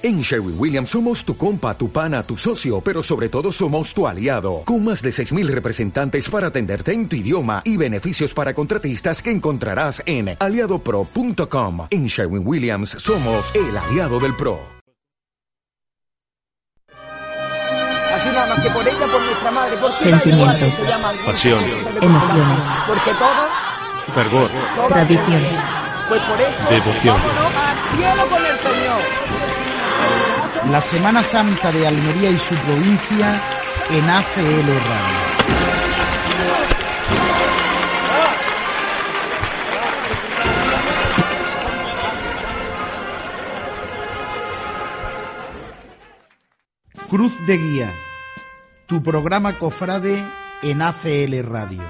En Sherwin Williams somos tu compa, tu pana, tu socio, pero sobre todo somos tu aliado, con más de 6.000 representantes para atenderte en tu idioma y beneficios para contratistas que encontrarás en aliadopro.com. En Sherwin Williams somos el aliado del PRO. Así nada más que por ella, por nuestra madre, por Sentimiento. Pasión. Emociones. Porque todas, Fervor. Tradición. Pues por eso, Devoción. vámonos al cielo con el Señor. La Semana Santa de Almería y su provincia en ACL Radio. Cruz de Guía, tu programa cofrade en ACL Radio.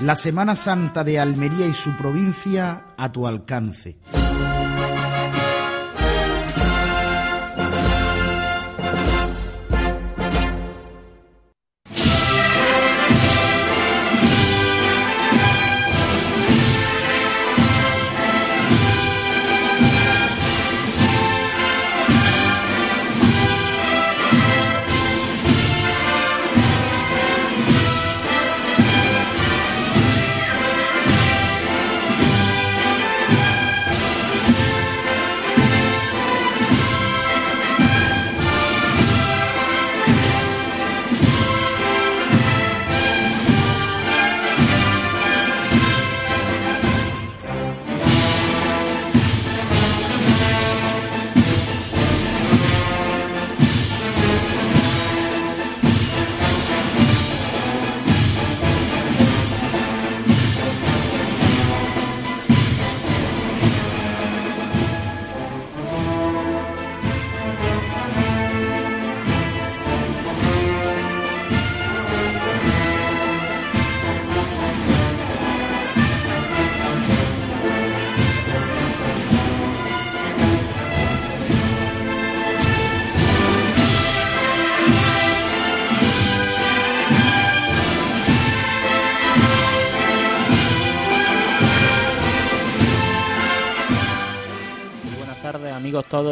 La Semana Santa de Almería y su provincia a tu alcance.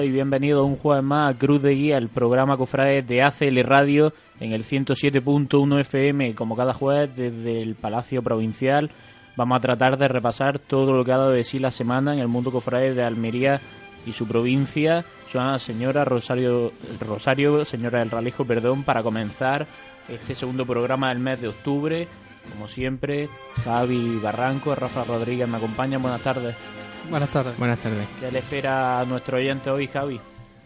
Y bienvenidos un jueves más a Cruz de Guía, el programa cofrade de ACL Radio en el 107.1 FM, como cada jueves desde el Palacio Provincial. Vamos a tratar de repasar todo lo que ha dado de sí la semana en el mundo cofrade de Almería y su provincia. Soy la señora Rosario, Rosario, señora del Ralejo, perdón, para comenzar este segundo programa del mes de octubre. Como siempre, Javi Barranco, Rafa Rodríguez me acompañan. Buenas tardes. Buenas tardes. Buenas tardes. ¿Qué le espera a nuestro oyente hoy, Javi?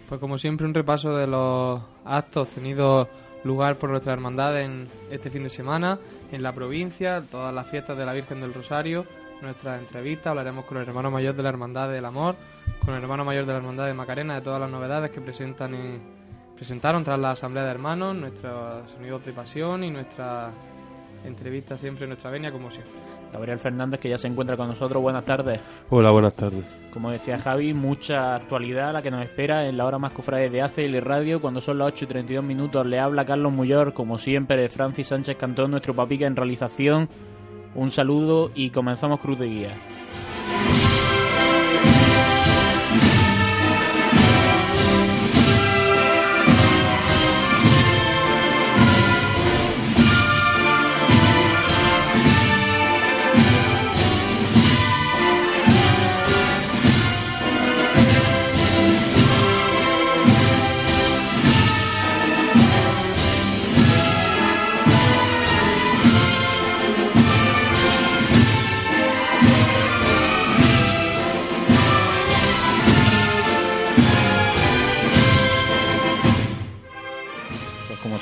Pues como siempre un repaso de los actos tenidos lugar por nuestra hermandad en este fin de semana en la provincia, todas las fiestas de la Virgen del Rosario, nuestra entrevista, hablaremos con el hermano mayor de la Hermandad del Amor, con el hermano mayor de la Hermandad de Macarena, de todas las novedades que presentan en- presentaron tras la Asamblea de Hermanos, nuestros sonidos de pasión y nuestra entrevista siempre en nuestra venia como siempre. Gabriel Fernández, que ya se encuentra con nosotros. Buenas tardes. Hola, buenas tardes. Como decía Javi, mucha actualidad la que nos espera en la hora más cofrade de ACL Radio. Cuando son las 8 y 32 minutos, le habla Carlos Muyor, como siempre, de Francis Sánchez Cantón, nuestro papica en realización. Un saludo y comenzamos Cruz de Guía.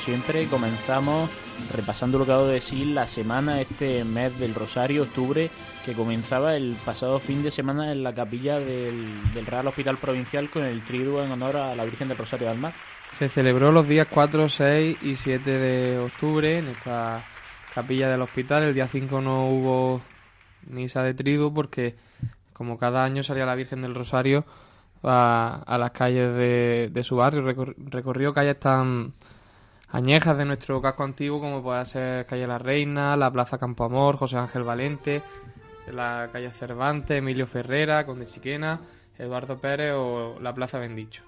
Siempre, comenzamos repasando lo que ha de sí la semana, este mes del Rosario, octubre, que comenzaba el pasado fin de semana en la capilla del, del Real Hospital Provincial con el triduo en honor a la Virgen del Rosario del Mar. Se celebró los días 4, 6 y 7 de octubre en esta capilla del hospital. El día 5 no hubo misa de triduo porque, como cada año, salía la Virgen del Rosario a, a las calles de, de su barrio. Recor- recorrió calles tan añejas de nuestro casco antiguo como puede ser Calle La Reina, la Plaza Campo Amor, José Ángel Valente, la calle Cervantes, Emilio Ferrera, Conde Chiquena Eduardo Pérez o la Plaza Bendicho.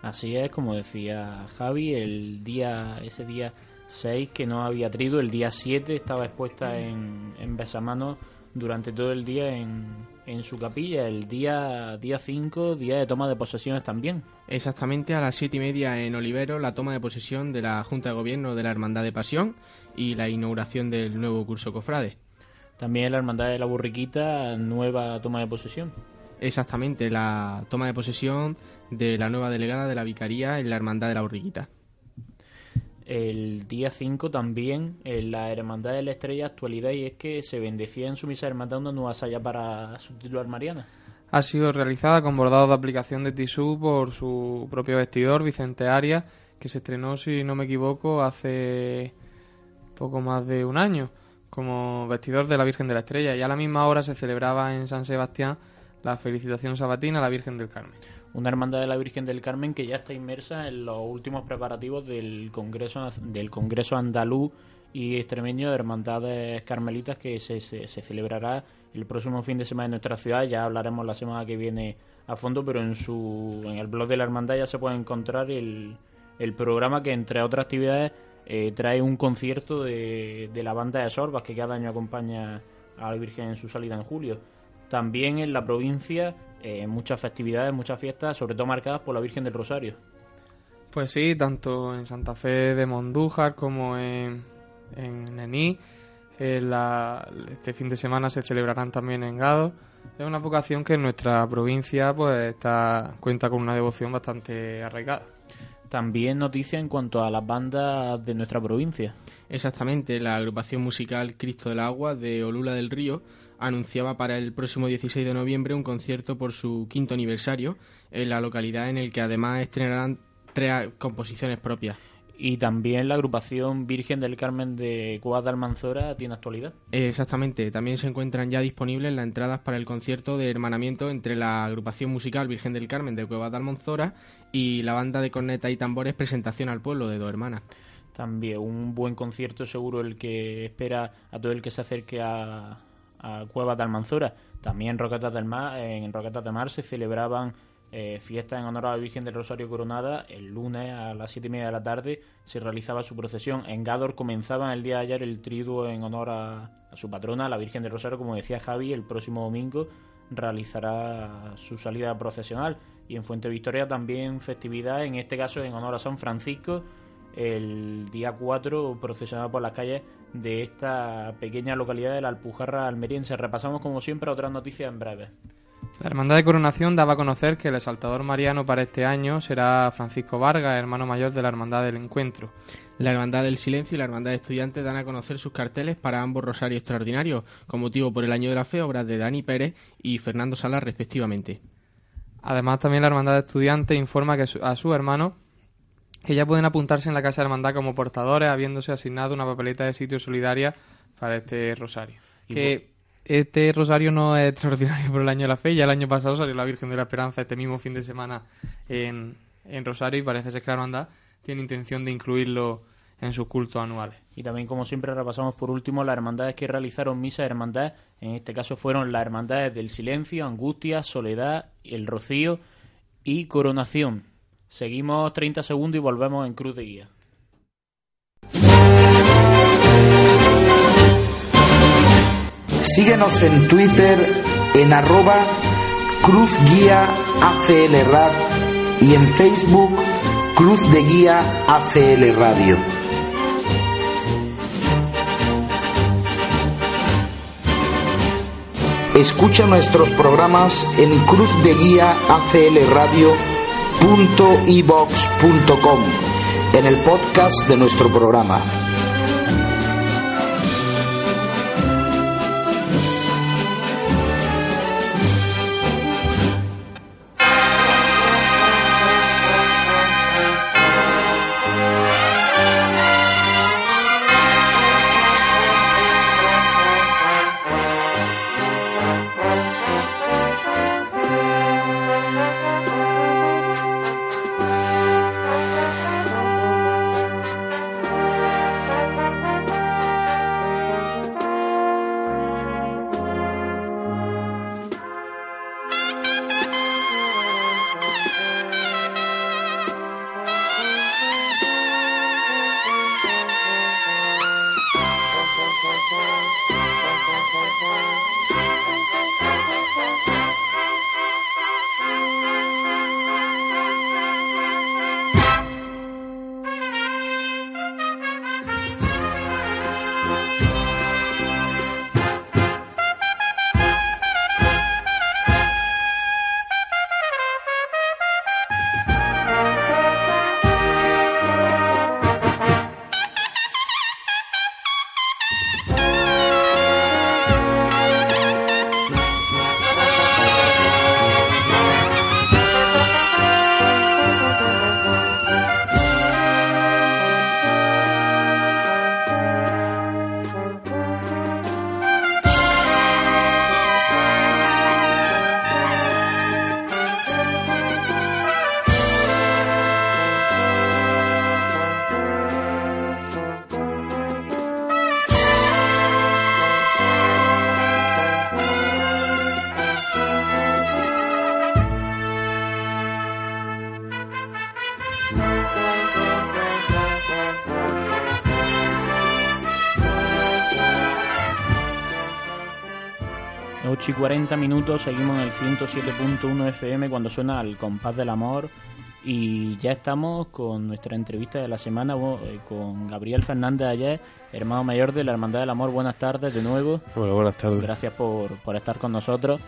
Así es, como decía Javi, el día, ese día 6 que no había trido, el día 7 estaba expuesta en, en Besamano durante todo el día en, en su capilla, el día, día 5, día de toma de posesiones también. Exactamente a las siete y media en Olivero, la toma de posesión de la Junta de Gobierno de la Hermandad de Pasión y la inauguración del nuevo curso cofrade. También la Hermandad de la Burriquita, nueva toma de posesión. Exactamente, la toma de posesión de la nueva delegada de la Vicaría en la Hermandad de la Burriquita. El día 5 también en la Hermandad de la Estrella actualidad y es que se bendecía en su misa hermandad una nueva saya para su titular Mariana. Ha sido realizada con bordados de aplicación de tisú por su propio vestidor, Vicente Arias, que se estrenó, si no me equivoco, hace poco más de un año como vestidor de la Virgen de la Estrella y a la misma hora se celebraba en San Sebastián la felicitación sabatina a la Virgen del Carmen. Una hermandad de la Virgen del Carmen que ya está inmersa en los últimos preparativos del Congreso, del Congreso Andaluz y Extremeño de Hermandades Carmelitas que se, se, celebrará el próximo fin de semana en nuestra ciudad. Ya hablaremos la semana que viene a fondo, pero en, su, en el blog de la hermandad ya se puede encontrar el, el programa que, entre otras actividades, eh, trae un concierto de, de la banda de Sorbas que cada año acompaña a la Virgen en su salida en julio. También en la provincia eh, muchas festividades, muchas fiestas, sobre todo marcadas por la Virgen del Rosario. Pues sí, tanto en Santa Fe de Mondújar como en, en Není. Eh, la- este fin de semana se celebrarán también en Gado. Es una vocación que en nuestra provincia pues está, cuenta con una devoción bastante arraigada. También noticia en cuanto a las bandas de nuestra provincia. Exactamente, la agrupación musical Cristo del Agua de Olula del Río anunciaba para el próximo 16 de noviembre un concierto por su quinto aniversario en la localidad en el que además estrenarán tres composiciones propias. Y también la agrupación Virgen del Carmen de Cuevas de Almanzora tiene actualidad. Exactamente, también se encuentran ya disponibles las entradas para el concierto de hermanamiento entre la agrupación musical Virgen del Carmen de Cuevas de Almanzora y la banda de corneta y tambores Presentación al Pueblo de Dos Hermanas. También un buen concierto seguro el que espera a todo el que se acerque a, a Cuevas de Almanzora. También en Roquetas Mar, en Roquetas de Mar se celebraban eh, fiestas en honor a la Virgen del Rosario Coronada. El lunes a las siete y media de la tarde se realizaba su procesión. En Gádor comenzaba el día de ayer el triduo en honor a, su patrona, la Virgen del Rosario, como decía Javi, el próximo domingo realizará su salida procesional. Y en Fuente Victoria también festividad, en este caso en honor a San Francisco, el día 4 procesionada por las calles de esta pequeña localidad de la Alpujarra almeriense. Repasamos como siempre otras noticias en breve. La Hermandad de Coronación daba a conocer que el exaltador mariano para este año será Francisco Vargas, hermano mayor de la Hermandad del Encuentro. La Hermandad del Silencio y la Hermandad de Estudiantes dan a conocer sus carteles para ambos rosarios extraordinarios, con motivo por el Año de la Fe, obras de Dani Pérez y Fernando Salas respectivamente. Además, también la Hermandad de Estudiantes informa que a su hermano que ya pueden apuntarse en la Casa de Hermandad como portadores, habiéndose asignado una papeleta de sitio solidaria para este rosario. Que este rosario no es extraordinario por el año de la fe, ya el año pasado salió la Virgen de la Esperanza este mismo fin de semana en, en Rosario y parece ser que la Hermandad tiene intención de incluirlo en sus cultos anuales. Y también, como siempre, repasamos por último las hermandades que realizaron misa de hermandad. En este caso fueron las hermandades del silencio, angustia, soledad, el rocío y coronación. Seguimos 30 segundos y volvemos en Cruz de Guía. Síguenos en Twitter en arroba Cruz Guía ACL Rad y en Facebook Cruz de Guía ACL Radio. Escucha nuestros programas en cruzdeguiaaclradio.ibox.com en el podcast de nuestro programa. 40 minutos, seguimos en el 107.1 FM cuando suena al compás del amor y ya estamos con nuestra entrevista de la semana eh, con Gabriel Fernández ayer, hermano mayor de la Hermandad del Amor. Buenas tardes de nuevo. Hola, buenas tardes. Gracias por, por estar con nosotros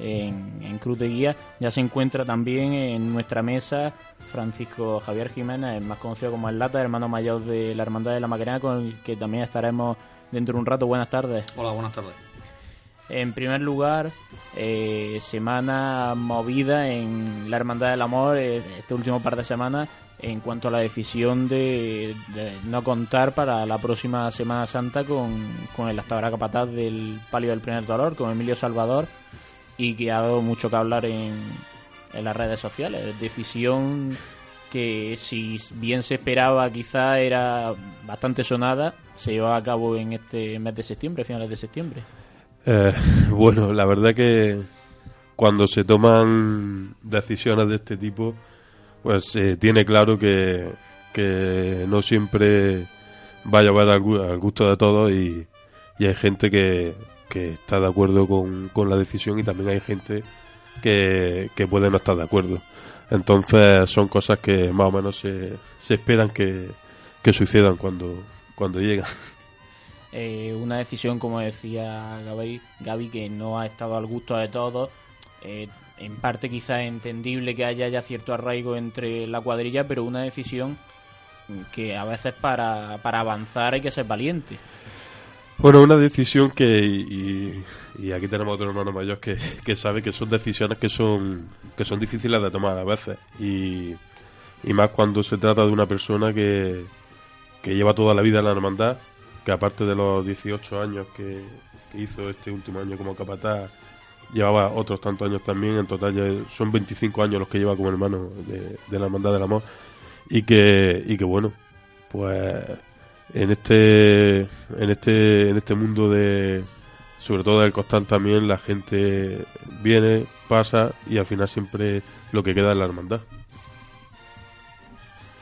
en, en, Cruz de Guía. Ya se encuentra también en nuestra mesa Francisco Javier Jiménez, más conocido como El Lata, hermano mayor de la Hermandad de la Macarena, con el que también estaremos dentro de un rato. Buenas tardes. Hola, buenas tardes. En primer lugar, eh, semana movida en la Hermandad del Amor eh, este último par de semanas en cuanto a la decisión de, de no contar para la próxima Semana Santa con, con el hasta ahora capataz del palio del primer dolor, con Emilio Salvador, y que ha dado mucho que hablar en, en las redes sociales. Decisión que si bien se esperaba quizá era bastante sonada, se llevó a cabo en este mes de septiembre, finales de septiembre. Eh, bueno, la verdad que cuando se toman decisiones de este tipo, pues eh, tiene claro que, que, no siempre va a llevar al, gusto de todos y, y hay gente que, que, está de acuerdo con, con, la decisión y también hay gente que, que, puede no estar de acuerdo. Entonces son cosas que más o menos se, se esperan que, que sucedan cuando, cuando llegan. Eh, una decisión, como decía Gaby, Gaby, que no ha estado al gusto de todos. Eh, en parte quizás entendible que haya ya cierto arraigo entre la cuadrilla, pero una decisión que a veces para, para avanzar hay que ser valiente. Bueno, una decisión que, y, y aquí tenemos otro hermano mayor que, que, sabe que son decisiones que son, que son difíciles de tomar a veces. Y, y más cuando se trata de una persona que, que lleva toda la vida en la hermandad que aparte de los 18 años que, hizo este último año como capataz, llevaba otros tantos años también, en total ya son 25 años los que lleva como hermano de, de la Hermandad del Amor, y que, y que bueno, pues en este, en este, en este mundo de, sobre todo del costal también, la gente viene, pasa, y al final siempre lo que queda es la hermandad.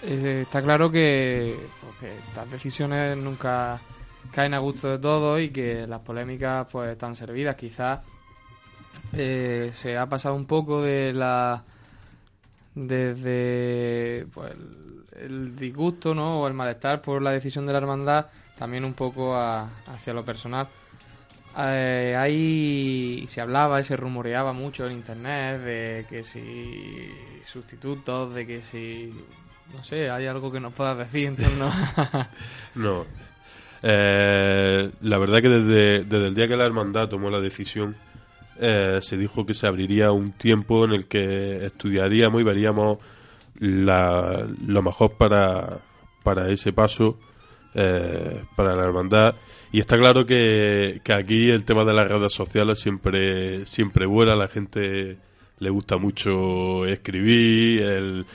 Eh, está claro que, porque estas decisiones nunca caen a gusto de todos y que las polémicas pues están servidas. Quizás eh, se ha pasado un poco de la desde pues, el, el, disgusto ¿no? o el malestar por la decisión de la hermandad también un poco a, hacia lo personal. Eh, ahí se hablaba y se rumoreaba mucho en internet de que si sustitutos, de que si no sé, ¿hay algo que nos puedas decir en torno a... no. Eh, la verdad que desde, desde, el día que la hermandad tomó la decisión, eh, se dijo que se abriría un tiempo en el que estudiaríamos y veríamos la, lo mejor para, para ese paso, eh, para la hermandad. Y está claro que, que, aquí el tema de las redes sociales siempre, siempre vuela, la gente le gusta mucho escribir, el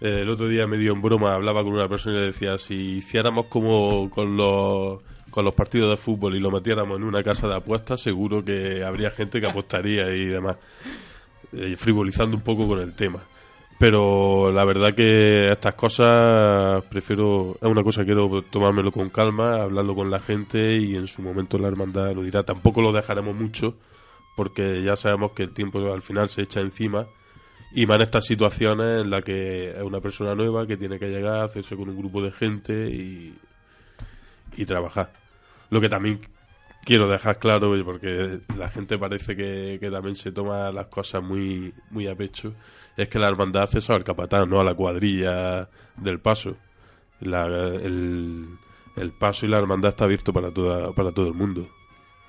el otro día medio en broma hablaba con una persona y le decía, si hiciéramos como con los, con los partidos de fútbol y lo metiéramos en una casa de apuestas, seguro que habría gente que apostaría y demás, eh, frivolizando un poco con el tema. Pero la verdad que estas cosas prefiero, es una cosa que quiero tomármelo con calma, hablarlo con la gente y en su momento la hermandad lo dirá. Tampoco lo dejaremos mucho porque ya sabemos que el tiempo al final se echa encima y más en estas situaciones en las que es una persona nueva que tiene que llegar, hacerse con un grupo de gente y, y trabajar. Lo que también quiero dejar claro, porque la gente parece que, que, también se toma las cosas muy, muy a pecho, es que la hermandad hace eso al capatán, no a la cuadrilla del paso. El, el paso y la hermandad está abierto para, toda, para todo el mundo.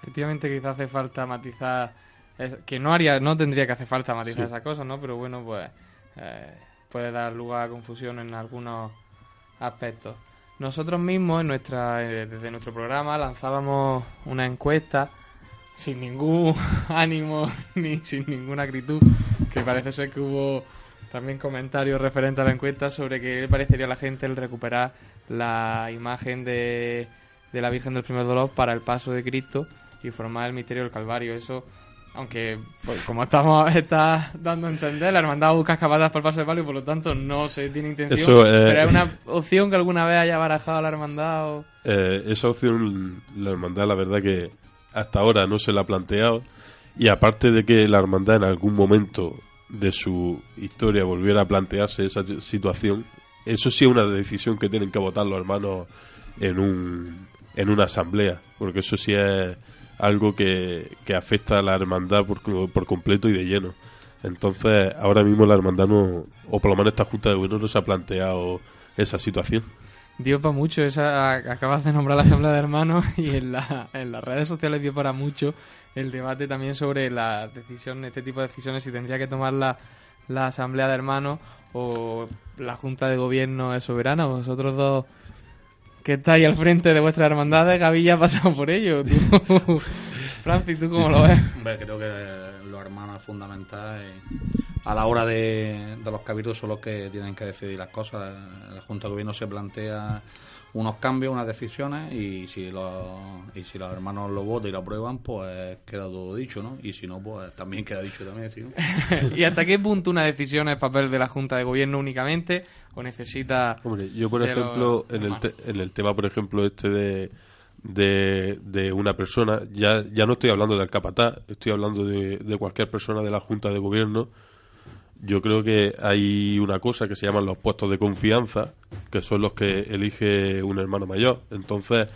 Efectivamente, quizás hace falta matizar es, que no haría no tendría que hacer falta matizar sí. esas cosas, ¿no? Pero bueno, pues eh, puede dar lugar a confusión en algunos aspectos. Nosotros mismos, en nuestra, eh, desde nuestro programa, lanzábamos una encuesta sin ningún ánimo ni sin ninguna acritud, que parece ser que hubo también comentarios referentes a la encuesta sobre que le parecería a la gente el recuperar la imagen de, de la Virgen del Primer Dolor para el paso de Cristo y formar el misterio del Calvario. Eso aunque pues, como estamos está dando a entender, la hermandad busca escapadas por paso de palio por lo tanto no se tiene intención. Eso, eh, pero es una opción que alguna vez haya barajado la hermandad o... Eh, esa opción, la hermandad, la verdad que hasta ahora no se la ha planteado. Y aparte de que la hermandad en algún momento de su historia volviera a plantearse esa situación, eso sí es una decisión que tienen que votar los hermanos en, un, en una asamblea, porque eso sí es algo que, que afecta a la hermandad por, por completo y de lleno. Entonces, ahora mismo la hermandad no, o por lo menos esta Junta de Gobierno no se ha planteado esa situación. Dio para mucho, esa, acabas de nombrar la Asamblea de Hermanos y en, la, en las redes sociales dio para mucho el debate también sobre la decisión, este tipo de decisiones, si tendría que tomar la, la Asamblea de Hermanos o la Junta de Gobierno es soberana. Vosotros dos que estáis al frente de vuestra hermandad, Gavilla ha pasado por ello. Francis, ¿tú cómo lo ves? creo que los hermanos es fundamental. a la hora de, de los cabildos son los que tienen que decidir las cosas. La Junta de Gobierno se plantea unos cambios, unas decisiones y si los, y si los hermanos lo votan y lo aprueban, pues queda todo dicho, ¿no? Y si no, pues también queda dicho también, ¿sí? ¿Y hasta qué punto una decisión es papel de la Junta de Gobierno únicamente o necesita... Hombre, yo por ejemplo, en el, en el tema, por ejemplo, este de... De, de, una persona, ya, ya no estoy hablando del capataz, estoy hablando de, de cualquier persona de la Junta de Gobierno, yo creo que hay una cosa que se llaman los puestos de confianza, que son los que elige un hermano mayor. Entonces,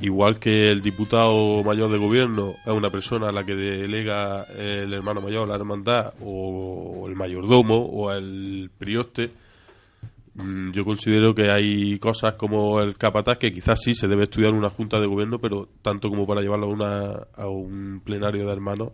igual que el diputado mayor de gobierno es una persona a la que delega el hermano mayor, la hermandad, o el mayordomo, o el prioste, mm, yo considero que hay cosas como el capataz que quizás sí se debe estudiar en una junta de gobierno, pero tanto como para llevarlo a, una, a un plenario de hermanos,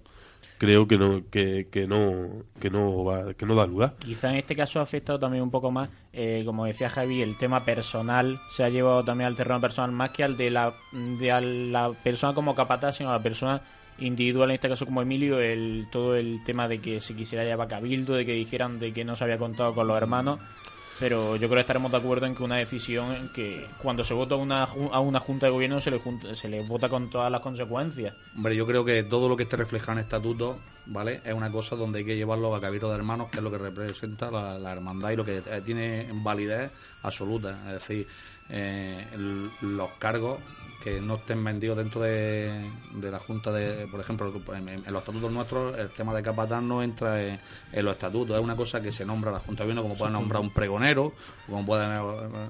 creo que no que, que no que no va, que no da lugar. Quizá en este caso ha afectado también un poco más eh, como decía Javi el tema personal. Se ha llevado también al terreno personal más que al de la de la persona como capataz sino a la persona individual en este caso como Emilio el todo el tema de que se quisiera llevar cabildo de que dijeran de que no se había contado con los hermanos pero yo creo que estaremos de acuerdo en que una decisión que cuando se vota una, a una junta de gobierno se le, se le vota con todas las consecuencias. Hombre, yo creo que todo lo que esté reflejado en estatuto, ¿vale? Es una cosa donde hay que llevarlo a cabildo de hermanos, que es lo que representa la, hermandad y lo que eh, tiene validez absoluta. Es decir, eh, los cargos que no estén vendidos dentro de, la Junta de, por ejemplo, en, los estatutos nuestros, el tema de capataz no entra en, los estatutos, es una cosa que se nombra la Junta de Gobierno, como puede nombrar un pregonero, como puede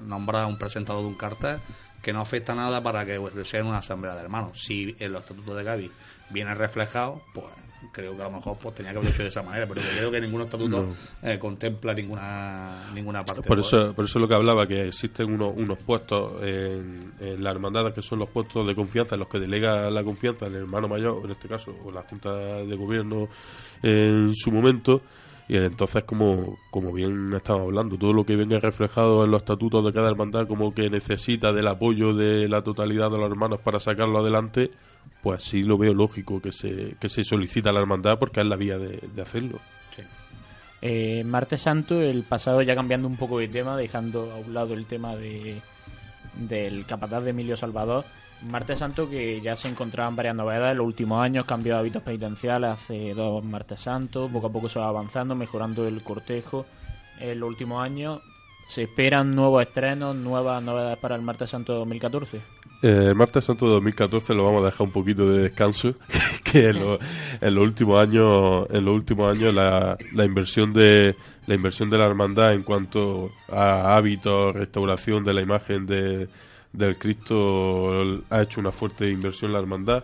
nombrar un presentador de un cartel, que no afecta nada para que sea en una asamblea de hermanos. Si en los estatutos de Gaby viene reflejado, pues creo que a lo mejor pues tenía que haberlo hecho de esa manera, pero creo que ningún estatuto eh, contempla ninguna ninguna parte. Por eso, por eso lo que hablaba, que existen unos, unos puestos en, la hermandad que son los puestos de confianza, en los que delega la confianza el hermano mayor, en este caso, o la Junta de Gobierno en su momento, y entonces, como, como bien estamos hablando, todo lo que venga reflejado en los estatutos de cada hermandad, como que necesita del apoyo de la totalidad de los hermanos para sacarlo adelante, pues sí lo veo lógico que se, que se solicita a la hermandad porque es la vía de, hacerlo. Eh, Martes Santo, el pasado ya cambiando un poco de tema, dejando a un lado el tema de, del capataz de Emilio Salvador. Martes Santo que ya se encontraban varias novedades en los últimos años, cambió de hábitos penitenciales hace dos Martes Santos, poco a poco se va avanzando, mejorando el cortejo en los últimos años. ¿Se esperan nuevos estrenos, nuevas novedades para el Martes Santo 2014? El martes santo de 2014 lo vamos a dejar un poquito de descanso que en, los últimos años en los últimos años la, la inversión de la inversión de la hermandad en cuanto a hábitos restauración de la imagen de, del Cristo ha hecho una fuerte inversión la hermandad.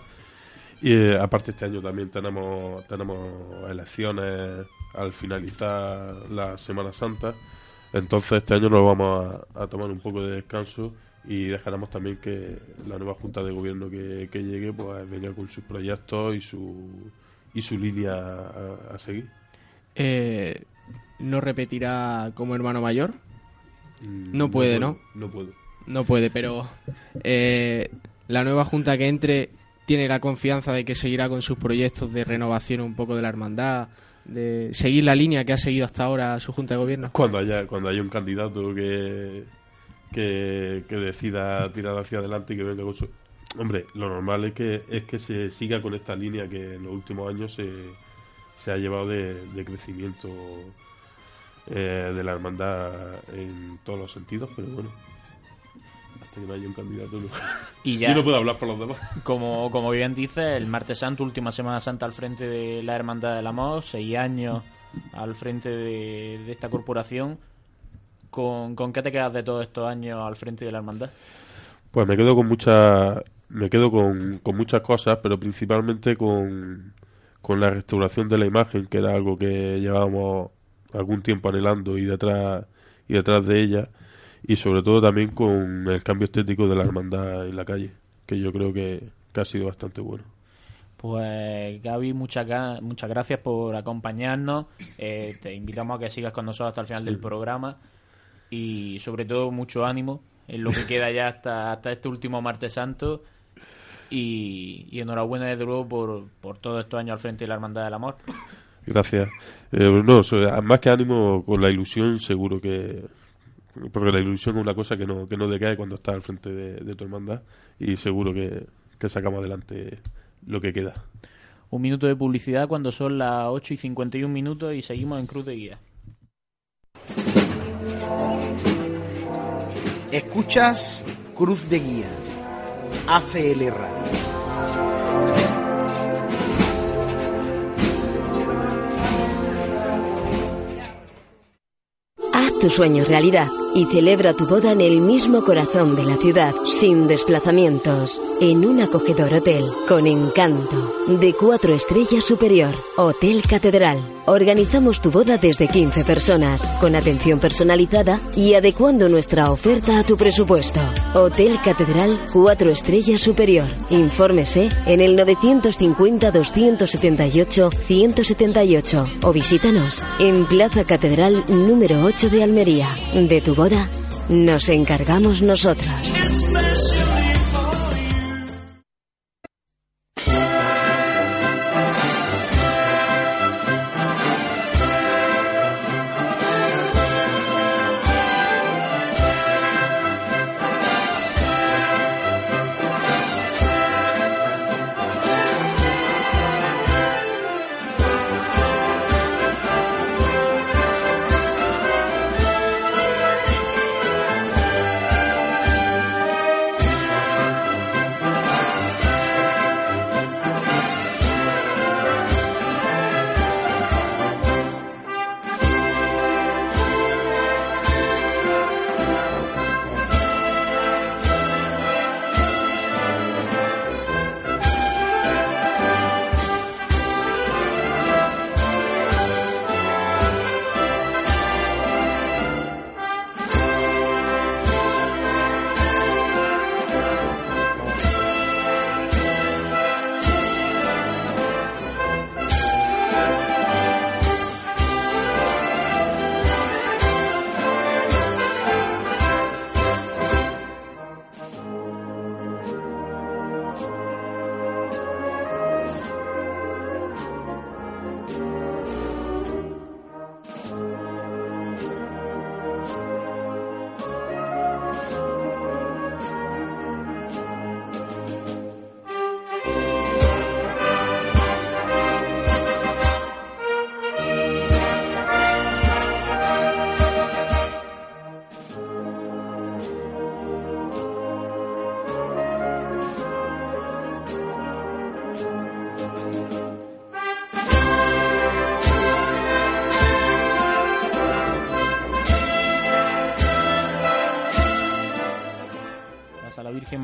Y eh, aparte este año también tenemos tenemos elecciones al finalizar la Semana Santa. Entonces este año nos vamos a tomar un poco de descanso y dejaremos también que la nueva junta de gobierno que, llegue pues venga con sus proyectos y su y su línea a, seguir. Eh, no repetirá como hermano mayor mm, no puede no no puede no puede. Pero eh, la nueva junta que entre tiene la confianza de que seguirá con sus proyectos de renovación un poco de la hermandad de seguir la línea que ha seguido hasta ahora su junta de gobierno. Cuando haya cuando haya un candidato que que, decida tirar hacia adelante y que venga con su... hombre, lo normal es que, es que se siga con esta línea que en los últimos años se, se ha llevado de, de crecimiento eh, de la hermandad en todos los sentidos, pero bueno, hasta que no haya un candidato no. Y ya, Yo no puedo hablar por los demás. como, como bien dice, el martes santo, última Semana Santa al frente de la Hermandad del Amor, seis años al frente de, de esta corporación. ¿Con, ¿Con qué te quedas de todos estos años al frente de la Hermandad? Pues me quedo con muchas me quedo con, con muchas cosas, pero principalmente con, con la restauración de la imagen, que era algo que llevábamos algún tiempo anhelando y detrás y detrás de ella, y sobre todo también con el cambio estético de la hermandad en la calle, que yo creo que, que ha sido bastante bueno. Pues Gaby, muchas, muchas gracias por acompañarnos. Eh, te invitamos a que sigas con nosotros hasta el final del programa y sobre todo mucho ánimo en lo que queda ya hasta, hasta este último martes santo y, y enhorabuena desde luego por, por todos estos años al frente de la Hermandad del Amor. Gracias. Eh, no, so- más que ánimo, con la ilusión seguro que... Porque la ilusión es una cosa que no, que no decae cuando estás al frente de, de tu hermandad y seguro que, que sacamos adelante lo que queda. Un minuto de publicidad cuando son las 8 y 51 minutos y seguimos en Cruz de Guía. Escuchas Cruz de Guía, ACL Radio. Haz tu sueño realidad y celebra tu boda en el mismo corazón de la ciudad, sin desplazamientos, en un acogedor hotel con encanto, de cuatro estrellas superior, Hotel Catedral. Organizamos tu boda desde 15 personas, con atención personalizada y adecuando nuestra oferta a tu presupuesto. Hotel Catedral 4 estrellas superior. Infórmese en el 950-278-178 o visítanos en Plaza Catedral número 8 de Almería. De tu boda nos encargamos nosotros.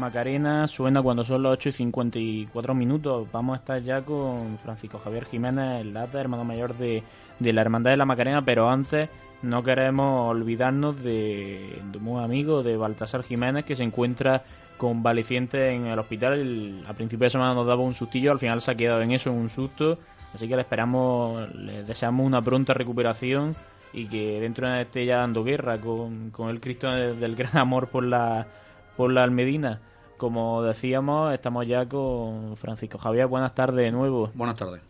Macarena, suena cuando son las 8 y 54 minutos. Vamos a estar ya con Francisco Javier Jiménez Lata, hermano mayor de, de la Hermandad de la Macarena, pero antes no queremos olvidarnos de, de un amigo de Baltasar Jiménez que se encuentra convaleciente en el hospital. El- a principio de semana nos daba un sustillo, al final se ha quedado en eso, un susto. Así que le esperamos, le deseamos una pronta recuperación y que dentro de esté ya dando guerra con, con el Cristo del gran amor por la, por la Almedina. Como decíamos, estamos ya con Francisco Javier. Buenas tardes de nuevo. Buenas tardes.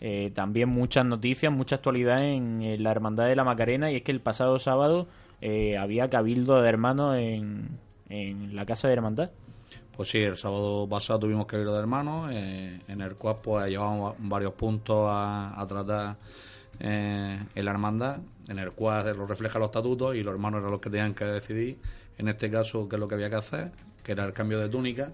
Eh, también muchas noticias, mucha actualidad en, en la Hermandad de la Macarena y es que el pasado sábado eh, había cabildo de hermanos en, en la Casa de Hermandad. Pues sí, el sábado pasado tuvimos ir de hermanos, eh, en el cual pues llevamos varios puntos a, a tratar eh, en la hermandad, en el cual lo refleja los estatutos y los hermanos eran los que tenían que decidir, en este caso, qué es lo que había que hacer, que era el cambio de túnica,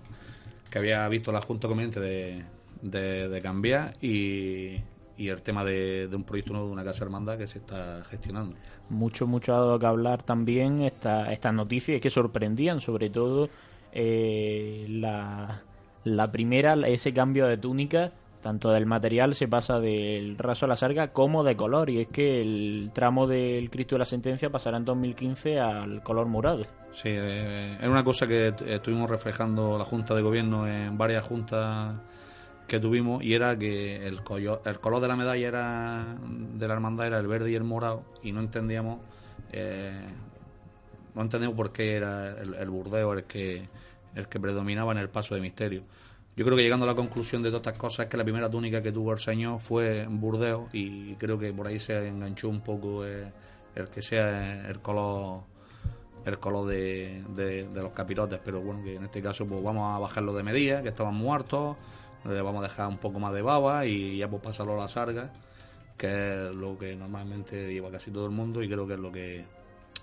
que había visto la Junta Conveniente de, de, cambiar y, y el tema de, de un proyecto nuevo de una casa hermandad que se está gestionando. Mucho, mucho ha dado que hablar también esta, estas noticias que sorprendían, sobre todo eh, la, la primera, ese cambio de túnica, tanto del material se pasa del raso a la sarga como de color, y es que el tramo del Cristo de la Sentencia pasará en 2015 al color morado. Sí, eh, era una cosa que estuvimos reflejando la Junta de Gobierno en varias juntas que tuvimos y era que el, collo- el color de la medalla era de la hermandad era el verde y el morado y no entendíamos eh, no entendíamos por qué era el, el burdeo el que el que predominaba en el paso de misterio. Yo creo que llegando a la conclusión de todas estas cosas es que la primera túnica que tuvo el señor fue burdeo y creo que por ahí se enganchó un poco eh, el que sea el color el color de, de- los capirotes, pero bueno, que en este caso pues vamos a bajarlo de medida, que estaban muertos, le vamos a dejar un poco más de baba y ya pues pasarlo a la sarga, que es lo que normalmente lleva casi todo el mundo y creo que es lo que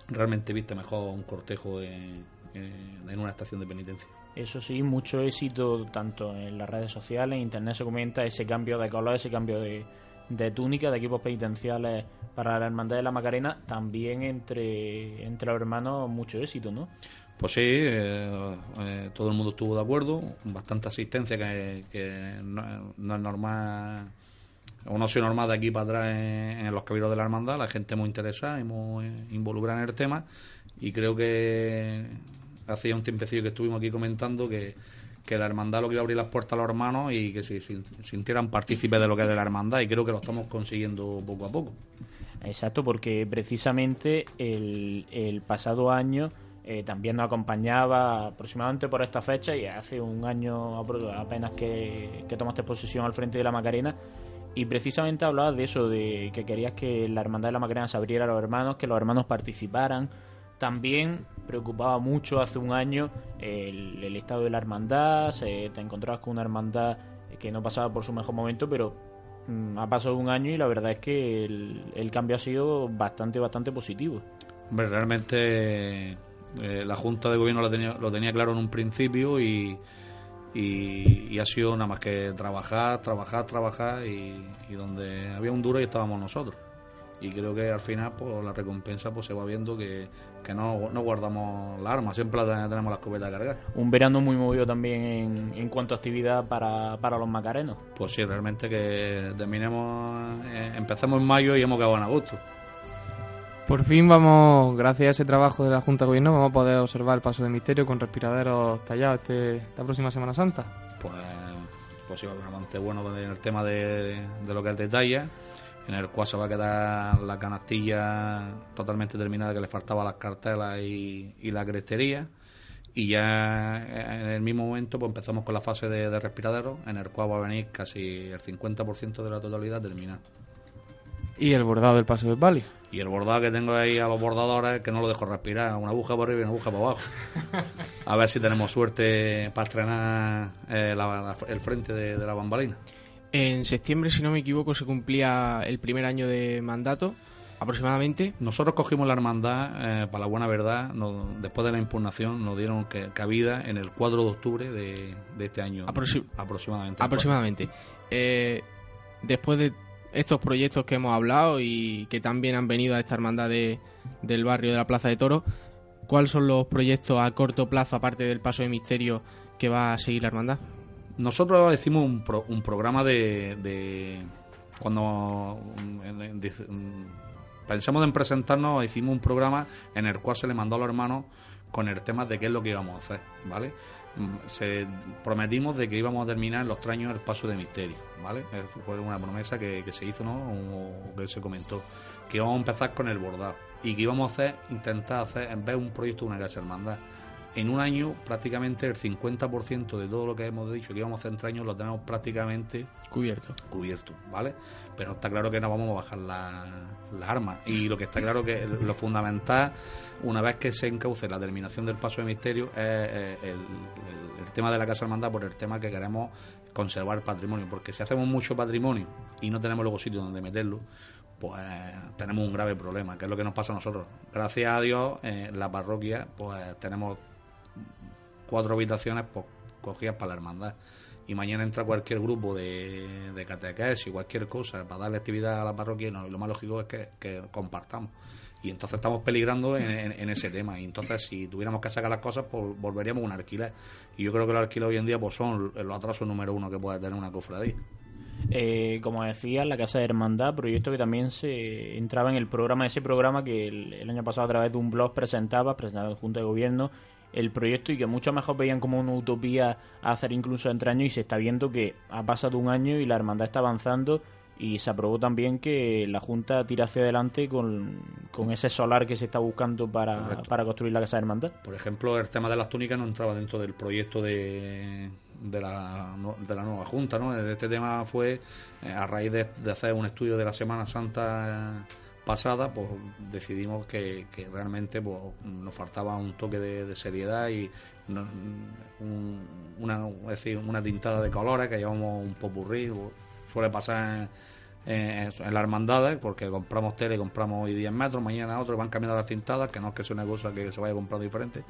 realmente viste mejor un cortejo en, en- en una estación de penitencia. Eso sí, mucho éxito tanto en las redes sociales, en internet se comenta ese cambio de color, ese cambio de, de túnica, de equipos penitenciales para la Hermandad de la Macarena, también entre, entre los hermanos mucho éxito, ¿no? Pues sí, eh, eh, todo el mundo estuvo de acuerdo, bastante asistencia que, no, es normal, o no soy normal de aquí para atrás en, los cabildos de la hermandad, la gente muy interesada y muy involucrada en el tema y creo que hacía un tiempecillo que estuvimos aquí comentando que, que la hermandad lo que iba a abrir las puertas a los hermanos y que se sin- sintieran partícipes de lo que es de la hermandad y creo que lo estamos consiguiendo poco a poco. Exacto, porque precisamente el, pasado año eh, también nos acompañaba aproximadamente por esta fecha y hace un año apenas que, que tomaste posesión al frente de la Macarena y precisamente hablabas de eso, de que querías que la Hermandad de la Macarena se abriera a los hermanos, que los hermanos participaran. También preocupaba mucho hace un año el, estado de la hermandad, se- te encontrabas con una hermandad que no pasaba por su mejor momento, pero mm, ha pasado un año y la verdad es que el, cambio ha sido bastante, bastante positivo. Hombre, realmente eh, la Junta de Gobierno lo tenía, lo tenía claro en un principio y ha sido nada más que trabajar, trabajar, trabajar y, y donde había un duro y estábamos nosotros. Y creo que al final pues, la recompensa pues se va viendo que, que no, no guardamos la arma, siempre la ten- tenemos la escopeta cargada. Un verano muy movido también en, en cuanto a actividad para, para los macarenos. Pues sí, realmente que terminemos, eh, empezamos en mayo y hemos acabado en agosto. Por fin vamos, gracias a ese trabajo de la Junta de Gobierno, vamos a poder observar el paso de misterio con respiraderos tallados este, esta próxima Semana Santa. pues, pues a un avance bueno en el tema de, de lo que es detalle, en el cual se va a quedar la canastilla totalmente terminada que le faltaba las cartelas y, y la crestería. Y ya en el mismo momento pues empezamos con la fase de, de respiradero, en el cual va a venir casi el 50% de la totalidad terminada. Y el bordado del paso del Bali. Y el bordado que tengo ahí a los bordadores que no lo dejo respirar, una aguja por arriba y una aguja por abajo. A ver si tenemos suerte para estrenar eh, la- la- el frente de, de la bambalina. En septiembre, si no me equivoco, se cumplía el primer año de mandato, aproximadamente. Nosotros cogimos la hermandad, eh, para la buena verdad, después de la impugnación, nos dieron que- cabida en el 4 de octubre de, de este año. Aproxi- aproximadamente. Aproximadamente. Eh, después de estos proyectos que hemos hablado y que también han venido a esta hermandad de- del barrio de la Plaza de Toros, ¿cuáles son los proyectos a corto plazo, aparte del paso de misterio, que va a seguir la hermandad? Nosotros hicimos un, pro- un programa de, cuando mm, mm, pensamos en presentarnos, hicimos un programa en el cual se le mandó a los hermanos con el tema de qué es lo que íbamos a hacer, ¿vale? Mm, Se prometimos de que íbamos a terminar en los tres años el paso de misterio, ¿vale? Eh, Fue una promesa que, se hizo, ¿no? O que se comentó. Que íbamos a empezar con el bordado y que íbamos a hacer, intentar hacer, en vez de un proyecto de una casa hermandad, en un año prácticamente el 50% de todo lo que hemos dicho que íbamos a hacer en tres años lo tenemos prácticamente Cubierto. cubierto, ¿vale? Pero está claro que no vamos a bajar la- las armas. Y lo que está claro que lo fundamental, una vez que se encauce la terminación del paso de misterio, es eh, el, el- el tema de la Casa Hermandad por el tema que queremos conservar patrimonio. Porque si hacemos mucho patrimonio y no tenemos luego sitio donde meterlo, pues tenemos un grave problema, que es lo que nos pasa a nosotros. Gracias a Dios, en la parroquia, pues tenemos cuatro habitaciones pues, cogidas para la hermandad. Y mañana entra cualquier grupo de, de y cualquier cosa para darle actividad a la parroquia no, lo más lógico es que, compartamos. Y entonces estamos peligrando en, en- ese tema. Y entonces si tuviéramos que sacar las cosas, pues volveríamos a un alquiler. Y yo creo que los alquileres hoy en día pues son los atrasos número uno que puede tener una cofradía. Eh, como decía, la Casa de Hermandad, proyecto que también se entraba en el programa, ese programa que el, el año pasado a través de un blog presentaba, presentaba en Junta de Gobierno, el proyecto y que muchos mejor veían como una utopía hacer incluso entre años y se está viendo que ha pasado un año y la Hermandad está avanzando y se aprobó también que la Junta tira hacia adelante con, con ese solar que se está buscando para, para construir la Casa de Hermandad. Por ejemplo, el tema de las túnicas no entraba dentro del proyecto de, de, la, de la nueva Junta. ¿no? Este tema fue eh, a raíz de, de hacer un estudio de la Semana Santa pasada, pues decidimos que, realmente pues, nos faltaba un toque de, seriedad y una, es decir, una tintada de colores que llevamos un popurrí. Suele pasar en, en- en las hermandades, porque compramos tele, compramos hoy 10 metros, mañana otro, van cambiando las tintadas, que no es que sea una cosa que se vaya comprando diferente,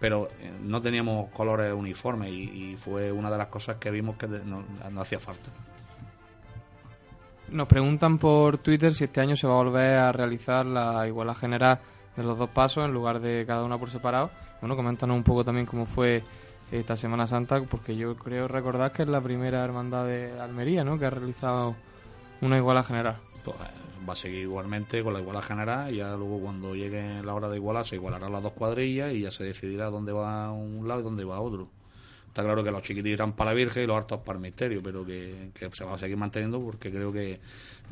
pero eh, no teníamos colores uniformes y, fue una de las cosas que vimos que no, no hacía falta. Nos preguntan por Twitter si este año se va a volver a realizar la igualdad general de los dos pasos en lugar de cada una por separado. Bueno, coméntanos un poco también cómo fue esta Semana Santa, porque yo creo recordar que es la primera hermandad de Almería, ¿no? Que ha realizado una igualdad general. Pues va a seguir igualmente con la iguala general y ya luego cuando llegue la hora de igualar se igualarán las dos cuadrillas y ya se decidirá dónde va un lado y dónde va otro. Está claro que los chiquitos irán para la Virgen y los hartos para el misterio, pero que, se va a seguir manteniendo porque creo que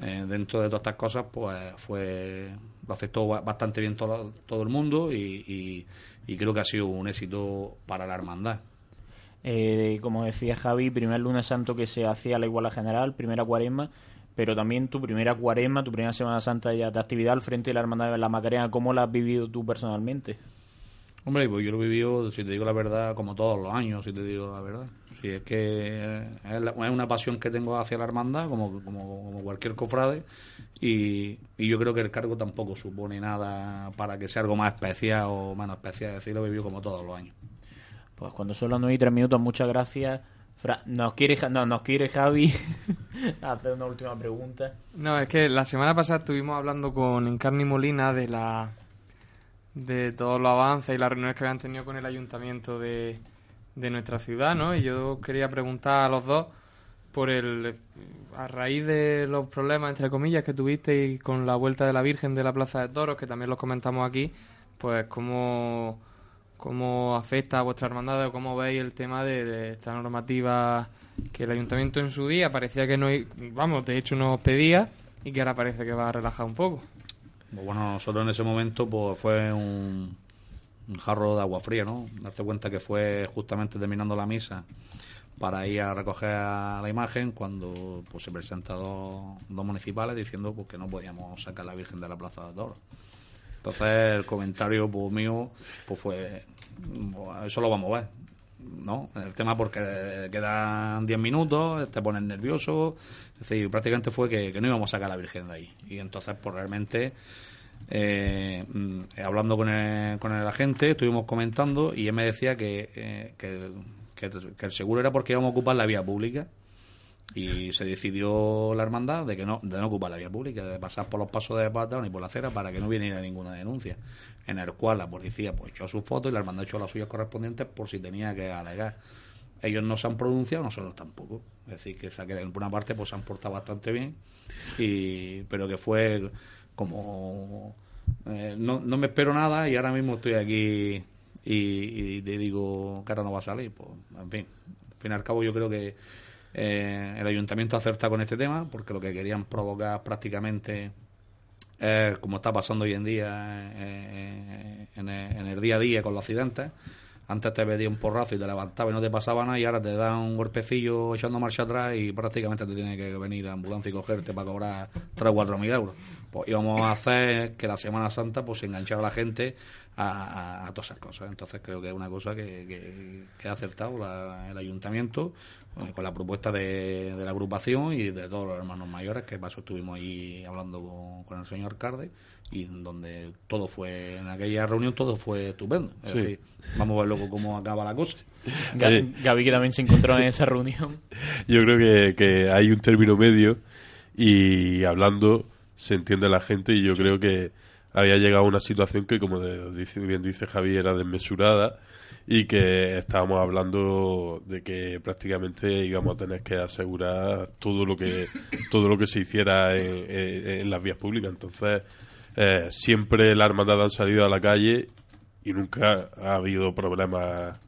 eh, dentro de todas estas cosas pues fue lo aceptó ba- bastante bien todo, todo el mundo y, y- y creo que ha sido un éxito para la hermandad. Eh, como decía Javi, primer lunes santo que se hacía la iguala general, primera cuaresma, pero también tu primera cuaresma, tu primera Semana Santa ya de actividad al frente de la Hermandad de la Macarena, ¿cómo la has vivido tú personalmente? Hombre, pues yo lo he vivido, si te digo la verdad, como todos los años, si te digo la verdad. Si es que es, la- es una pasión que tengo hacia la hermandad, como, como, como cualquier cofrade, y, y yo creo que el cargo tampoco supone nada para que sea algo más especial o menos especial, es decir, lo he vivido como todos los años. Pues cuando son las 9 y 3 minutos, muchas gracias. Fra- nos quiere, no, nos quiere Javi hacer una última pregunta. No, es que la semana pasada estuvimos hablando con Encarni Molina de la de todos los avances y las reuniones que habían tenido con el ayuntamiento de, de nuestra ciudad, ¿no? Y yo quería preguntar a los dos por el a raíz de los problemas entre comillas que tuvisteis con la vuelta de la Virgen de la Plaza de Toros, que también los comentamos aquí, pues cómo cómo afecta a vuestra hermandad o cómo veis el tema de, esta normativa que el ayuntamiento en su día parecía que no, vamos, de hecho nos pedía y que ahora parece que va a relajar un poco. Pues bueno, nosotros en ese momento pues fue un, jarro de agua fría, ¿no? Darte cuenta que fue justamente terminando la misa para ir a recoger a la imagen cuando pues se presentan dos, municipales diciendo pues, que no podíamos sacar la Virgen de la Plaza de Toros. Entonces el comentario pues, mío pues fue, "Buah, eso lo vamos a ver, ¿no? El tema porque quedan 10 minutos, te pones nervioso, es decir, prácticamente fue que, que no íbamos a sacar a la Virgen de ahí. Y entonces pues realmente eh, mm, hablando con el, con el agente, estuvimos comentando y él me decía que, eh, que, que el seguro era porque íbamos a ocupar la vía pública y se decidió la hermandad de que no de no ocupar la vía pública, de pasar por los pasos de patrón y por la acera para que no viniera ninguna denuncia, en el cual la policía pues echó su foto y la hermandad echó las suyas correspondientes por si tenía que alegar. Ellos no se han pronunciado, nosotros tampoco. Es decir, que por una parte pues se han portado bastante bien, y pero que fue como eh, no, no me espero nada y ahora mismo estoy aquí y, y te digo que ahora no va a salir. Pues, en fin, al fin y al cabo yo creo que eh, el ayuntamiento acerta con este tema porque lo que querían provocar prácticamente es como está pasando hoy en día eh, en, el, en el día a día con los accidentes Antes te pedía un porrazo y te levantaba y no te pasaba nada y ahora te dan un golpecillo echando marcha atrás y prácticamente te tiene que venir la ambulancia y cogerte para cobrar 3 o 4 mil euros. Pues íbamos a hacer que la Semana Santa pues enganchara a la gente a, todas esas cosas. Entonces creo que es una cosa que, que, ha acertado el ayuntamiento eh, con la propuesta de, la agrupación y de todos los hermanos mayores, que paso estuvimos ahí hablando con, el señor alcalde y donde todo fue, en aquella reunión todo fue estupendo. Es decir, vamos a ver luego cómo acaba la cosa. Gaby, que también se encontró en esa reunión. Yo creo que, que hay un término medio y hablando se entiende la gente y yo creo que había llegado a una situación que, como bien dice Javier, era desmesurada y que estábamos hablando de que prácticamente íbamos a tener que asegurar todo lo que todo lo que se hiciera en, las vías públicas. Entonces, eh, siempre la hermandad han salido a la calle y nunca ha habido problemas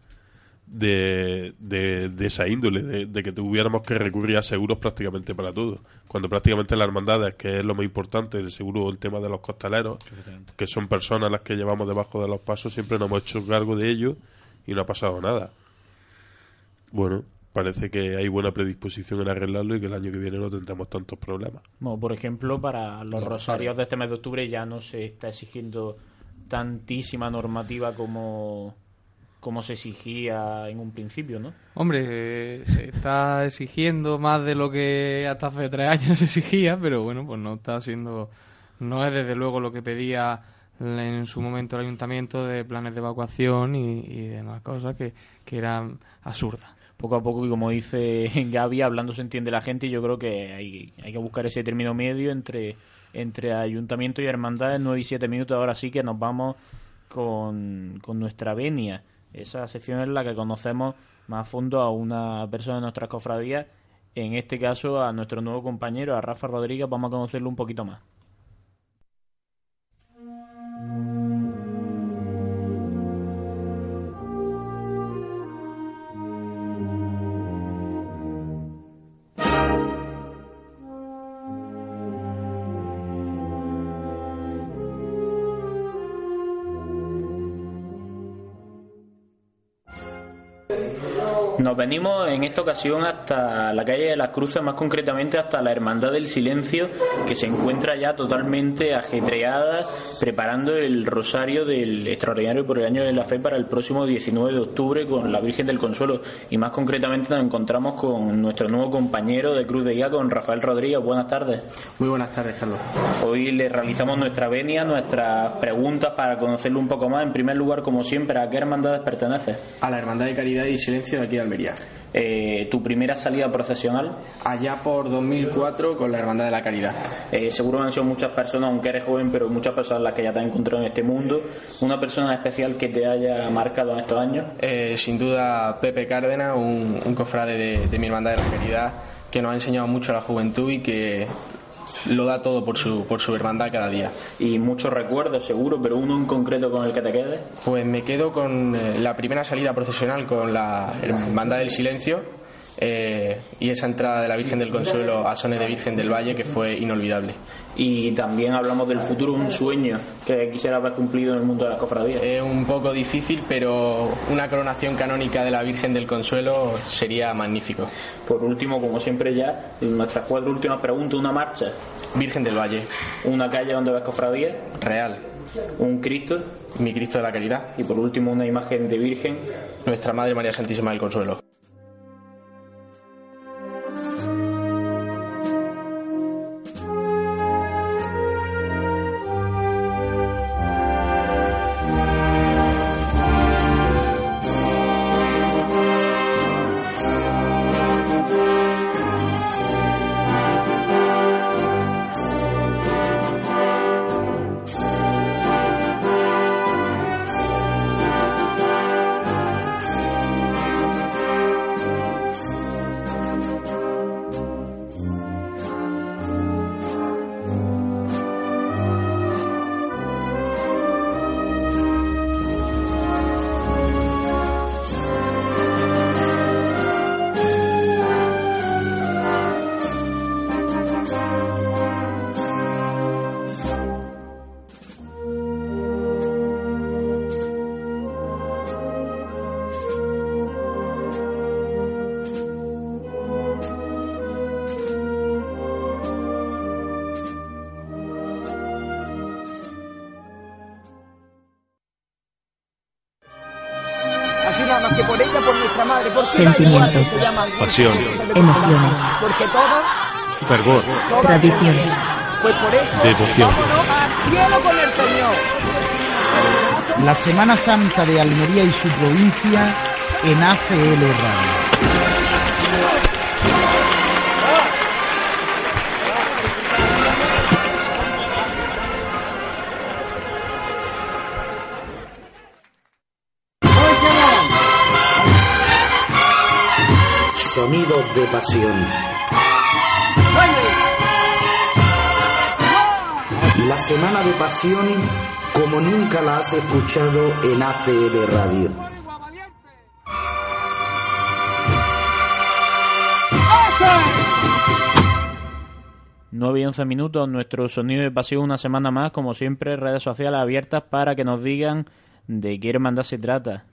de, de, esa índole, de, que tuviéramos que recurrir a seguros prácticamente para todo. Cuando prácticamente las hermandades, que es lo más importante, el seguro, el tema de los costaleros, que son personas las que llevamos debajo de los pasos, siempre nos hemos hecho cargo de ellos y no ha pasado nada. Bueno, parece que hay buena predisposición en arreglarlo y que el año que viene no tendremos tantos problemas. Bueno, por ejemplo, para los rosarios de este mes de octubre ya no se está exigiendo tantísima normativa como como se exigía en un principio, ¿no? Hombre, se está exigiendo más de lo que hasta hace tres años se exigía, pero bueno, pues no está siendo, no es desde luego lo que pedía en su momento el ayuntamiento de planes de evacuación y, demás cosas que, que eran absurdas poco a poco y como dice Gaby, hablando se entiende la gente y yo creo que hay, hay que buscar ese término medio entre, entre ayuntamiento y hermandad en 9 y 7 minutos. Ahora sí que nos vamos con, con nuestra venia. Esa sección es la que conocemos más a fondo a una persona de nuestras cofradías, en este caso a nuestro nuevo compañero, a Rafa Rodríguez, vamos a conocerlo un poquito más. Nos venimos en esta ocasión hasta la calle de las Cruces, más concretamente hasta la Hermandad del Silencio, que se encuentra ya totalmente ajetreada, preparando el rosario del extraordinario por el año de la fe para el próximo 19 de octubre con la Virgen del Consuelo. Y más concretamente nos encontramos con nuestro nuevo compañero de Cruz de Guía, con Rafael Rodríguez. Buenas tardes. Muy buenas tardes, Carlos. Hoy le realizamos nuestra venia, nuestras preguntas para conocerlo un poco más. En primer lugar, como siempre, ¿a qué hermandades pertenece? A la Hermandad de Caridad y Silencio de aquí de Eh, ¿Tu primera salida procesional? Allá por 2004 con la Hermandad de la Caridad. Eh, seguro han sido muchas personas, aunque eres joven, pero muchas personas las que ya te has encontrado en este mundo. ¿Una persona especial que te haya marcado en estos años? Eh, sin duda Pepe Cárdenas, un, un cofrade de, de mi Hermandad de la Caridad que nos ha enseñado mucho a la juventud y que lo da todo por su, por su hermandad cada día. Y muchos recuerdos, seguro, pero uno en concreto con el que te quedes. Pues me quedo con eh, la primera salida procesional con la Hermandad del Silencio eh, y esa entrada de la Virgen del Consuelo a Sones de Virgen del Valle que fue inolvidable. Y también hablamos del futuro, un sueño que quisiera haber cumplido en el mundo de las cofradías. Es un poco difícil, pero una coronación canónica de la Virgen del Consuelo sería magnífico. Por último, como siempre ya, en nuestras cuatro últimas preguntas, una marcha. Virgen del Valle. Una calle donde ves cofradías. Real. Un Cristo. Mi Cristo de la Caridad. Y por último, una imagen de Virgen. Nuestra Madre María Santísima del Consuelo. Sentimiento. Pasión. Emociones. Porque todo, Fervor. Tradición. Pues por eso, Devoción. vámonos al cielo con el Señor. La Semana Santa de Almería y su provincia en ACL Radio. De pasión. La semana de pasión como nunca la has escuchado en ACL Radio. 9 y 11 minutos, nuestro sonido de pasión una semana más, como siempre, redes sociales abiertas para que nos digan de qué hermandad se trata.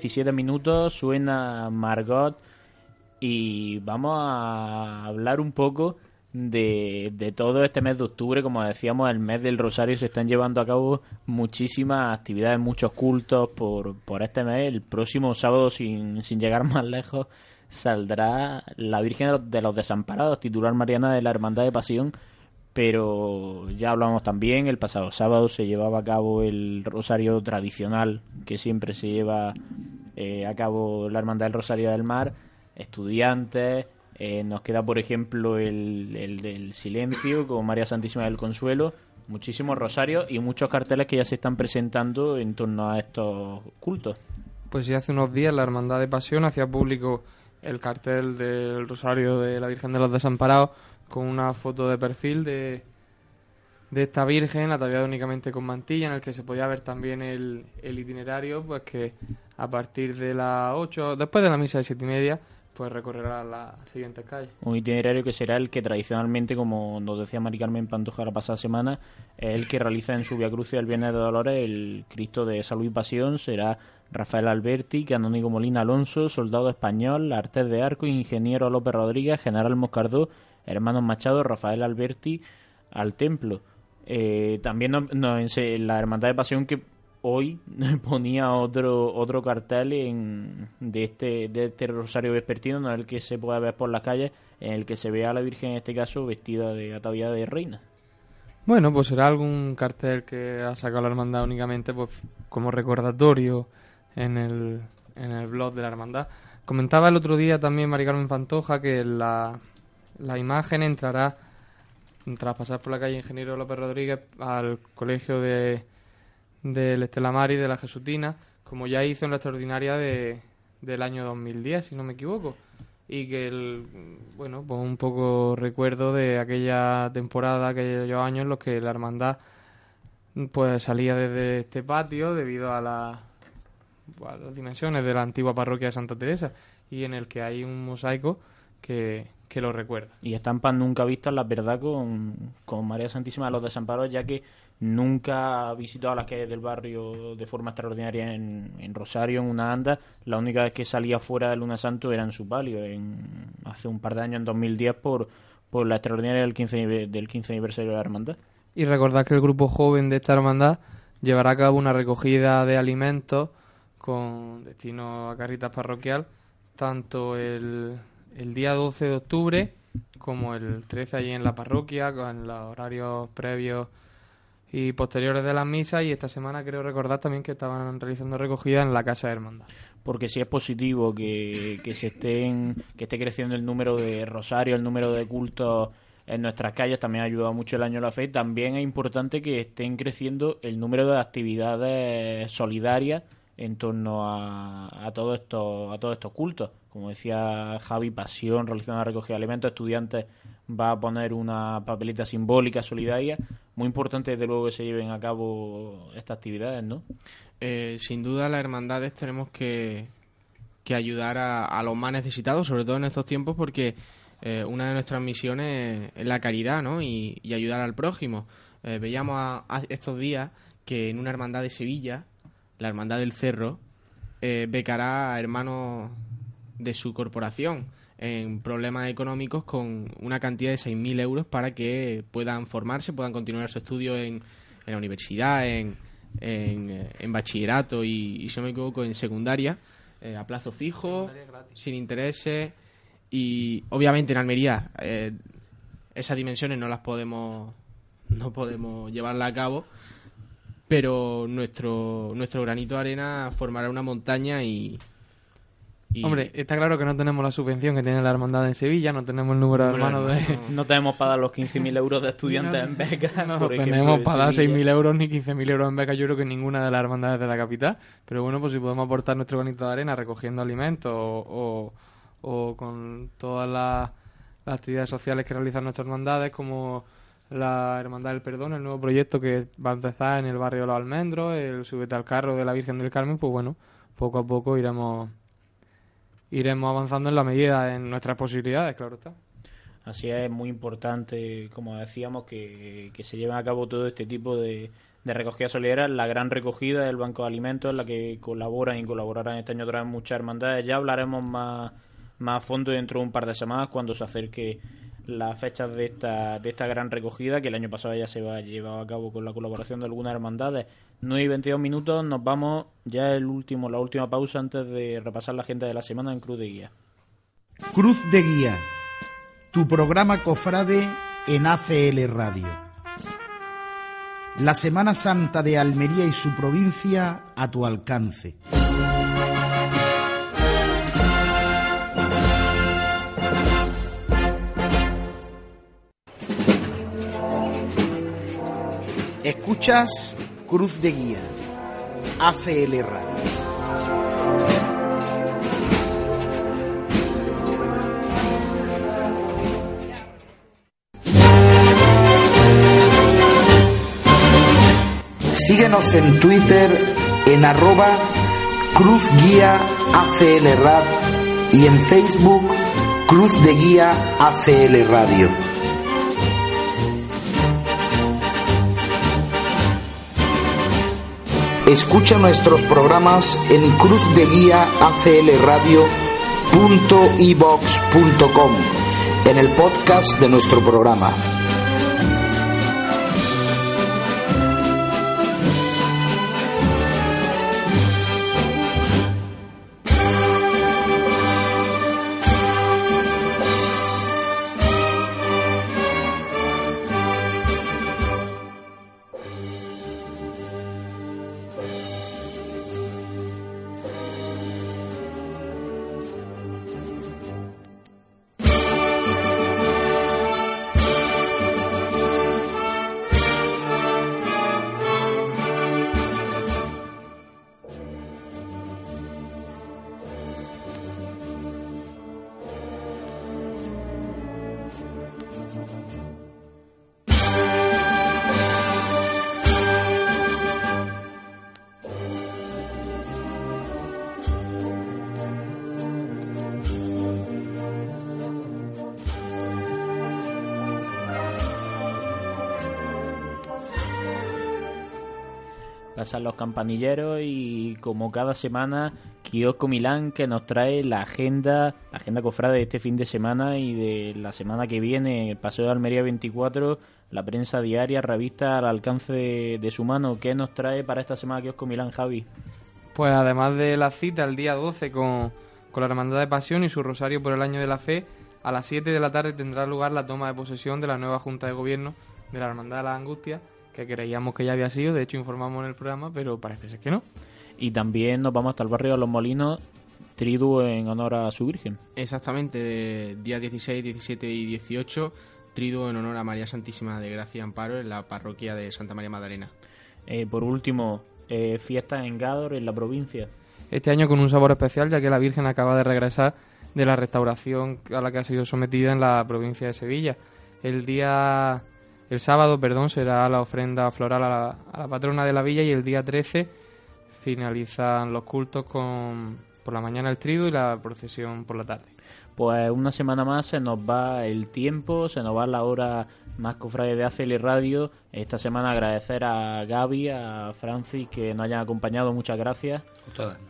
17 minutos suena Margot y vamos a hablar un poco de, de todo este mes de octubre. Como decíamos, el mes del Rosario se están llevando a cabo muchísimas actividades, muchos cultos por, por este mes. El próximo sábado, sin, sin llegar más lejos, saldrá la Virgen de los Desamparados, titular Mariana de la Hermandad de Pasión. Pero ya hablamos también, el pasado sábado se llevaba a cabo el Rosario tradicional que siempre se lleva eh, a la Hermandad del Rosario del Mar, estudiantes, eh, nos queda por ejemplo el, el del Silencio con María Santísima del Consuelo, muchísimos rosarios y muchos carteles que ya se están presentando en torno a estos cultos. Pues ya hace unos días la Hermandad de Pasión hacía público el cartel del Rosario de la Virgen de los Desamparados con una foto de perfil de, de esta Virgen, ataviada únicamente con mantilla, en el que se podía ver también el, el itinerario, pues que a partir de las 8, después de la misa de siete y media, pues recorrerá las siguientes calles. Un itinerario que será el que tradicionalmente, como nos decía Mari Carmen Pantoja la pasada semana, es el que realiza en su Via Crucis el Viernes de Dolores el Cristo de Salud y Pasión. Será Rafael Alberti, Canónigo Molina Alonso, Soldado Español, Artés de Arco, Ingeniero López Rodríguez, General Moscardó, Hermanos Machado, Rafael Alberti al templo. Eh, también nos ense- la Hermandad de Pasión que hoy ponía otro otro cartel en, de este de este rosario vespertino, no el que se puede ver por las calles, en el que se ve a la Virgen en este caso vestida de ataviada de reina. Bueno, pues será algún cartel que ha sacado la hermandad únicamente pues como recordatorio en el, en el blog de la hermandad. Comentaba el otro día también Mari Carmen Pantoja que la, la imagen entrará tras pasar por la calle Ingeniero López Rodríguez al colegio de del Estela Mari de la Jesutina, como ya hizo en la extraordinaria de, del año 2010, si no me equivoco. Y que, el, bueno, pues un poco recuerdo de aquella temporada, aquellos años en los que la hermandad pues salía desde este patio debido a las dimensiones de la antigua parroquia de Santa Teresa y en el que hay un mosaico que, que lo recuerda. Y estampas nunca vistas, la verdad, con, con María Santísima de los Desamparos, ya que nunca ha visitado las calles del barrio de forma extraordinaria en, Rosario, en una anda. La única vez que salía fuera de Luna Santo era en su palio, en, hace un par de años, en 2010, por, por la extraordinaria del 15, anive- del 15 aniversario de la hermandad. Y recordad que el grupo joven de esta hermandad llevará a cabo una recogida de alimentos con destino a Caritas Parroquial, tanto el, el día 12 de octubre como el 13 allí en la parroquia, con los horarios previos y posteriores de las misas. Y esta semana creo recordar también que estaban realizando recogida en la Casa de Hermandad. porque si es positivo que, que se estén que esté creciendo el número de rosarios, el número de cultos en nuestras calles, también ha ayudado mucho el año de la fe. También es importante que estén creciendo el número de actividades solidarias en torno a, a todos estos a todos estos cultos. Como decía Javi, Pasión realizando la recogida de alimentos, estudiantes va a poner una papelita simbólica solidaria. Muy importante desde luego que se lleven a cabo estas actividades, ¿no? Eh, sin duda, las hermandades tenemos que, que ayudar a, a los más necesitados, sobre todo en estos tiempos, porque eh, una de nuestras misiones es la caridad ¿no? y, ayudar al prójimo. Eh, veíamos a- a estos días que en una hermandad de Sevilla, la Hermandad del Cerro, eh, becará a hermanos de su corporación en problemas económicos con una cantidad de 6.000 euros para que puedan formarse, puedan continuar su estudio en, en la universidad, en, en, eh, en bachillerato y, y, si no me equivoco, en secundaria, eh, a plazo fijo, sin intereses. Y obviamente en Almería eh, esas dimensiones no las podemos no podemos llevarla a cabo, pero nuestro nuestro granito de arena formará una montaña y, y- Hombre, está claro que no tenemos la subvención que tiene la hermandad en Sevilla, no tenemos el número de hermanos de... No tenemos para dar los 15.000 euros de estudiantes en becas. No tenemos para dar Sevilla. 6.000 euros ni 15.000 euros en beca, yo creo que ninguna de las hermandades de la capital. Pero bueno, pues si podemos aportar nuestro granito de arena recogiendo alimentos o, o- o con todas las, las actividades sociales que realizan nuestras hermandades, como la Hermandad del Perdón, el nuevo proyecto que va a empezar en el barrio de Los Almendros, el Súbete al Carro de la Virgen del Carmen, pues bueno, poco a poco iremos iremos avanzando en la medida de nuestras posibilidades, claro está. Así es muy importante, como decíamos, que, que se lleven a cabo todo este tipo de, de recogida solidaria, la gran recogida del Banco de Alimentos, en la que colaboran y colaborarán este año otra vez muchas hermandades. Ya hablaremos más, más a fondo dentro de un par de semanas cuando se acerque las fechas de esta, de esta gran recogida, que el año pasado ya se va llevado a cabo con la colaboración de algunas hermandades. 9 y 22 minutos, nos vamos ya el último, la última pausa antes de repasar la agenda de la semana en Cruz de Guía. Cruz de Guía, tu programa cofrade en ACL Radio. La Semana Santa de Almería y su provincia a tu alcance. Escuchas Cruz de Guía, ACL Radio. Síguenos en Twitter en arroba Cruz Guía ACL Rad y en Facebook Cruz de Guía ACL Radio. Escucha nuestros programas en cruzdeguiaaclradio.ibox.com en el podcast de nuestro programa. Pasan los campanilleros y como cada semana, Kiosco Milán que nos trae la agenda, la agenda cofrade de este fin de semana y de la semana que viene, Paseo de Almería 24, la prensa diaria, revista al alcance de, de su mano. ¿Qué nos trae para esta semana Kiosco Milán, Javi? Pues además de la cita el día 12 con, con la Hermandad de Pasión y su Rosario por el Año de la Fe, a las 7 de la tarde tendrá lugar la toma de posesión de la nueva Junta de Gobierno de la Hermandad de la Angustia, que creíamos que ya había sido, de hecho informamos en el programa, pero parece ser que no. Y también nos vamos hasta el barrio de Los Molinos, triduo en honor a su Virgen. Exactamente, de día 16, 17 y 18, triduo en honor a María Santísima de Gracia y Amparo en la parroquia de Santa María Magdalena. Eh, por último, eh, fiestas en Gádor, en la provincia. Este año con un sabor especial, ya que la Virgen acaba de regresar de la restauración a la que ha sido sometida en la provincia de Sevilla. El día, el sábado, perdón, será la ofrenda floral a la, a la patrona de la villa y el día 13 finalizan los cultos con por la mañana el trigo y la procesión por la tarde. Pues una semana más se nos va el tiempo, se nos va la hora más cofrade de ACL Radio. Esta semana agradecer a Gaby, a Francis que nos hayan acompañado, muchas gracias.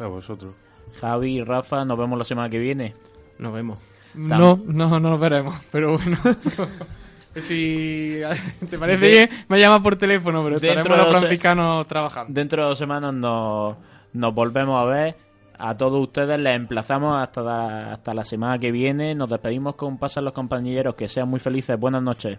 A vosotros. Javi y Rafa, nos vemos la semana que viene. Nos vemos. No, no, no nos veremos, pero bueno. si te parece bien, me llamas por teléfono, pero estaremos los franciscanos trabajando. Dentro de dos semanas nos, nos volvemos a ver. A todos ustedes les emplazamos hasta la, hasta la semana que viene. Nos despedimos con Pasan los compañeros. Que sean muy felices. Buenas noches.